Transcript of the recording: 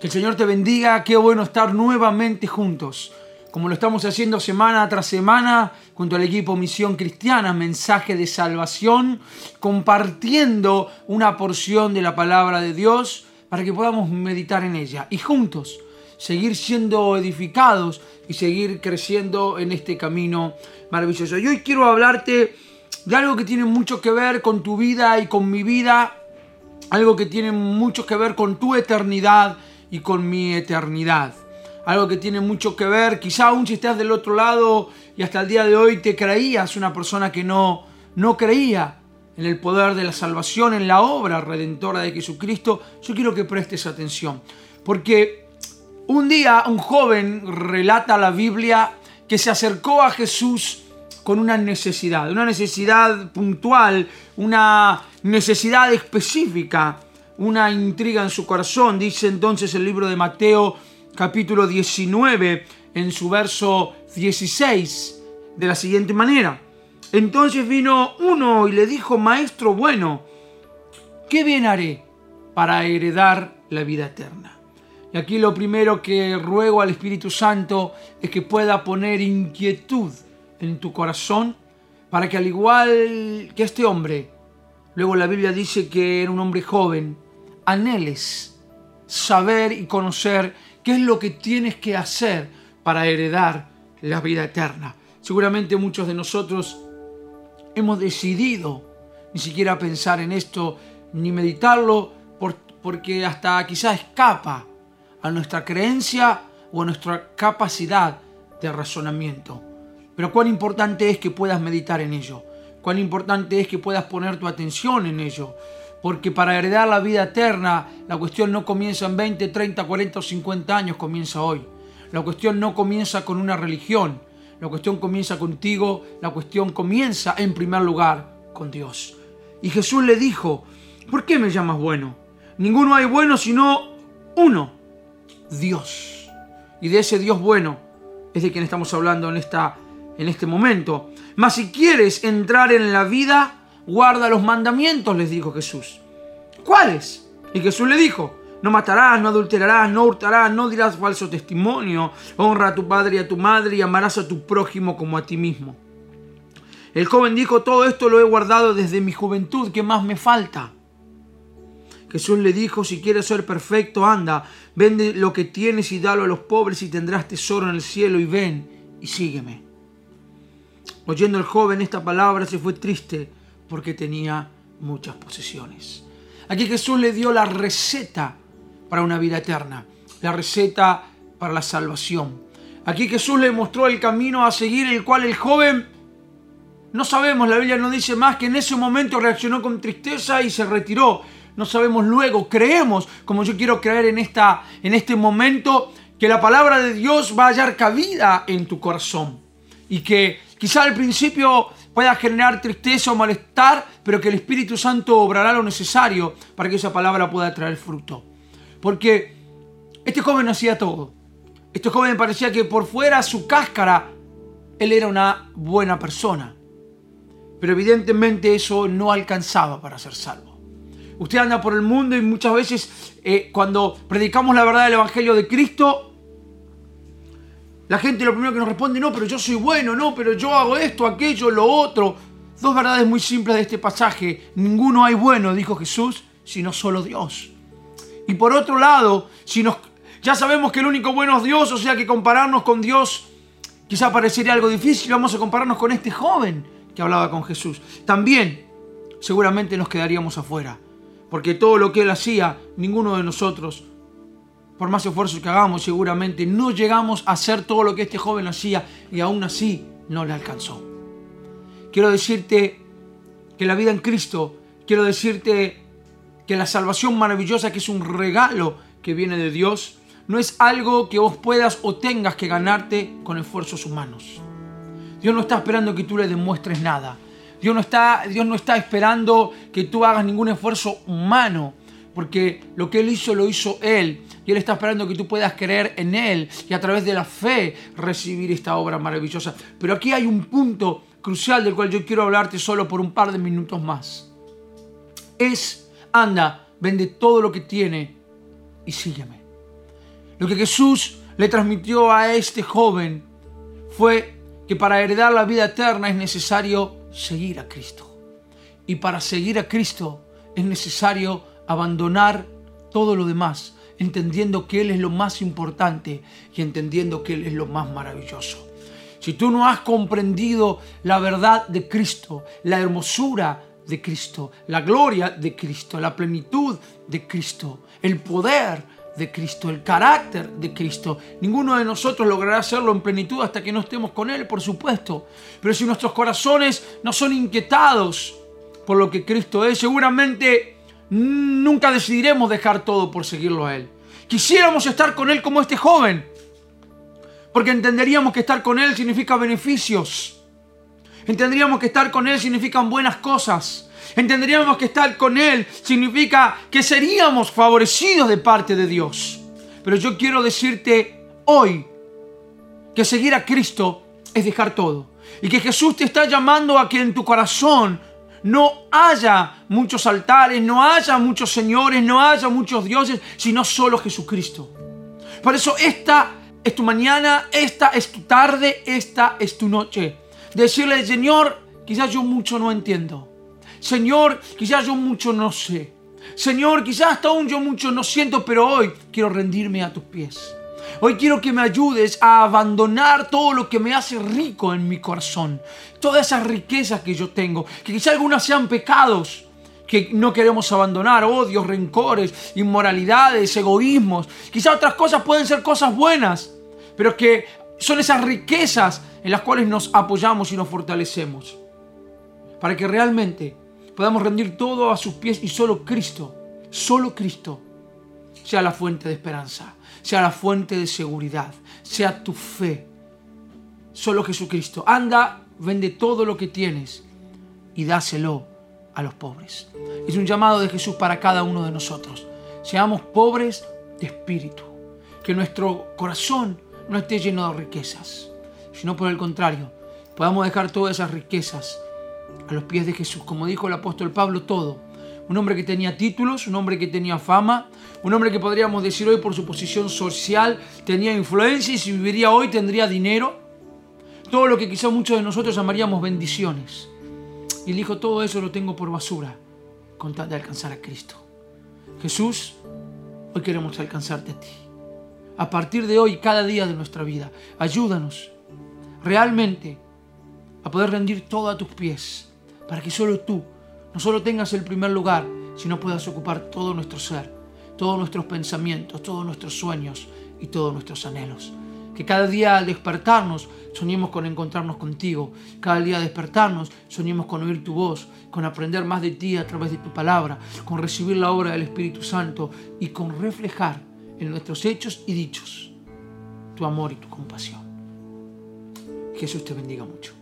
Que el Señor te bendiga. Qué bueno estar nuevamente juntos. Como lo estamos haciendo semana tras semana junto al equipo Misión Cristiana, mensaje de salvación, compartiendo una porción de la palabra de Dios para que podamos meditar en ella y juntos seguir siendo edificados y seguir creciendo en este camino maravilloso. Y hoy quiero hablarte de algo que tiene mucho que ver con tu vida y con mi vida, algo que tiene mucho que ver con tu eternidad y con mi eternidad. Algo que tiene mucho que ver, quizá aún si estás del otro lado y hasta el día de hoy te creías una persona que no, no creía en el poder de la salvación, en la obra redentora de Jesucristo, yo quiero que prestes atención. Porque un día un joven relata la Biblia que se acercó a Jesús con una necesidad, una necesidad puntual, una necesidad específica una intriga en su corazón. Dice entonces el libro de Mateo capítulo 19 en su verso 16 de la siguiente manera. Entonces vino uno y le dijo, Maestro bueno, ¿qué bien haré para heredar la vida eterna? Y aquí lo primero que ruego al Espíritu Santo es que pueda poner inquietud en tu corazón para que al igual que este hombre, luego la Biblia dice que era un hombre joven, anheles saber y conocer qué es lo que tienes que hacer para heredar la vida eterna. Seguramente muchos de nosotros hemos decidido ni siquiera pensar en esto, ni meditarlo, porque hasta quizás escapa a nuestra creencia o a nuestra capacidad de razonamiento. Pero cuán importante es que puedas meditar en ello, cuán importante es que puedas poner tu atención en ello, porque para heredar la vida eterna, la cuestión no comienza en 20, 30, 40 o 50 años, comienza hoy. La cuestión no comienza con una religión, la cuestión comienza contigo, la cuestión comienza en primer lugar con Dios. Y Jesús le dijo, ¿por qué me llamas bueno? Ninguno hay bueno sino uno, Dios. Y de ese Dios bueno es de quien estamos hablando en, esta, en este momento. Mas si quieres entrar en la vida, guarda los mandamientos, les dijo Jesús. ¿Cuáles? Y Jesús le dijo, no matarás, no adulterarás, no hurtarás, no dirás falso testimonio, honra a tu padre y a tu madre y amarás a tu prójimo como a ti mismo. El joven dijo, todo esto lo he guardado desde mi juventud, ¿qué más me falta? Jesús le dijo, si quieres ser perfecto, anda, vende lo que tienes y dalo a los pobres y tendrás tesoro en el cielo y ven y sígueme. Oyendo el joven esta palabra se fue triste porque tenía muchas posesiones. Aquí Jesús le dio la receta para una vida eterna, la receta para la salvación. Aquí Jesús le mostró el camino a seguir, el cual el joven, no sabemos, la Biblia no dice más que en ese momento reaccionó con tristeza y se retiró. No sabemos luego, creemos, como yo quiero creer en, esta, en este momento, que la palabra de Dios va a hallar cabida en tu corazón. Y que quizá al principio pueda generar tristeza o malestar, pero que el Espíritu Santo obrará lo necesario para que esa palabra pueda traer fruto. Porque este joven hacía todo. Este joven parecía que por fuera su cáscara, él era una buena persona. Pero evidentemente eso no alcanzaba para ser salvo. Usted anda por el mundo y muchas veces eh, cuando predicamos la verdad del Evangelio de Cristo, la gente lo primero que nos responde, no, pero yo soy bueno, no, pero yo hago esto, aquello, lo otro. Dos verdades muy simples de este pasaje. Ninguno hay bueno, dijo Jesús, sino solo Dios. Y por otro lado, si nos, ya sabemos que el único bueno es Dios, o sea que compararnos con Dios quizá parecería algo difícil, vamos a compararnos con este joven que hablaba con Jesús. También seguramente nos quedaríamos afuera, porque todo lo que él hacía, ninguno de nosotros por más esfuerzos que hagamos, seguramente no llegamos a hacer todo lo que este joven hacía y aún así no le alcanzó. Quiero decirte que la vida en Cristo, quiero decirte que la salvación maravillosa, que es un regalo que viene de Dios, no es algo que vos puedas o tengas que ganarte con esfuerzos humanos. Dios no está esperando que tú le demuestres nada. Dios no está, Dios no está esperando que tú hagas ningún esfuerzo humano porque lo que Él hizo lo hizo Él. Y Él está esperando que tú puedas creer en Él y a través de la fe recibir esta obra maravillosa. Pero aquí hay un punto crucial del cual yo quiero hablarte solo por un par de minutos más. Es, anda, vende todo lo que tiene y sígueme. Lo que Jesús le transmitió a este joven fue que para heredar la vida eterna es necesario seguir a Cristo. Y para seguir a Cristo es necesario abandonar todo lo demás, entendiendo que Él es lo más importante y entendiendo que Él es lo más maravilloso. Si tú no has comprendido la verdad de Cristo, la hermosura de Cristo, la gloria de Cristo, la plenitud de Cristo, el poder de Cristo, el carácter de Cristo. Ninguno de nosotros logrará hacerlo en plenitud hasta que no estemos con Él, por supuesto. Pero si nuestros corazones no son inquietados por lo que Cristo es, seguramente nunca decidiremos dejar todo por seguirlo a Él. Quisiéramos estar con Él como este joven, porque entenderíamos que estar con Él significa beneficios. Entenderíamos que estar con Él significan buenas cosas. Entenderíamos que estar con Él significa que seríamos favorecidos de parte de Dios. Pero yo quiero decirte hoy que seguir a Cristo es dejar todo. Y que Jesús te está llamando a que en tu corazón no haya muchos altares, no haya muchos señores, no haya muchos dioses, sino solo Jesucristo. Por eso esta es tu mañana, esta es tu tarde, esta es tu noche. Decirle, Señor, quizás yo mucho no entiendo. Señor, quizás yo mucho no sé. Señor, quizás hasta aún yo mucho no siento, pero hoy quiero rendirme a tus pies. Hoy quiero que me ayudes a abandonar todo lo que me hace rico en mi corazón. Todas esas riquezas que yo tengo, que quizás algunas sean pecados que no queremos abandonar, odios, rencores, inmoralidades, egoísmos. Quizás otras cosas pueden ser cosas buenas, pero que son esas riquezas en las cuales nos apoyamos y nos fortalecemos. Para que realmente podamos rendir todo a sus pies y solo Cristo, solo Cristo, sea la fuente de esperanza, sea la fuente de seguridad, sea tu fe. Solo Jesucristo. Anda, vende todo lo que tienes y dáselo a los pobres. Es un llamado de Jesús para cada uno de nosotros. Seamos pobres de espíritu. Que nuestro corazón no esté lleno de riquezas, sino por el contrario, podamos dejar todas esas riquezas a los pies de Jesús, como dijo el apóstol Pablo, todo. Un hombre que tenía títulos, un hombre que tenía fama, un hombre que podríamos decir hoy por su posición social tenía influencia y si viviría hoy tendría dinero. Todo lo que quizá muchos de nosotros llamaríamos bendiciones. Y dijo, todo eso lo tengo por basura con tal de alcanzar a Cristo. Jesús, hoy queremos alcanzarte a ti. A partir de hoy, cada día de nuestra vida, ayúdanos realmente a poder rendir todo a tus pies para que solo tú no solo tengas el primer lugar, sino puedas ocupar todo nuestro ser, todos nuestros pensamientos, todos nuestros sueños y todos nuestros anhelos. Que cada día al despertarnos soñemos con encontrarnos contigo. Cada día al despertarnos soñemos con oír tu voz, con aprender más de ti a través de tu palabra, con recibir la obra del Espíritu Santo y con reflejar en nuestros hechos y dichos tu amor y tu compasión. Jesús te bendiga mucho.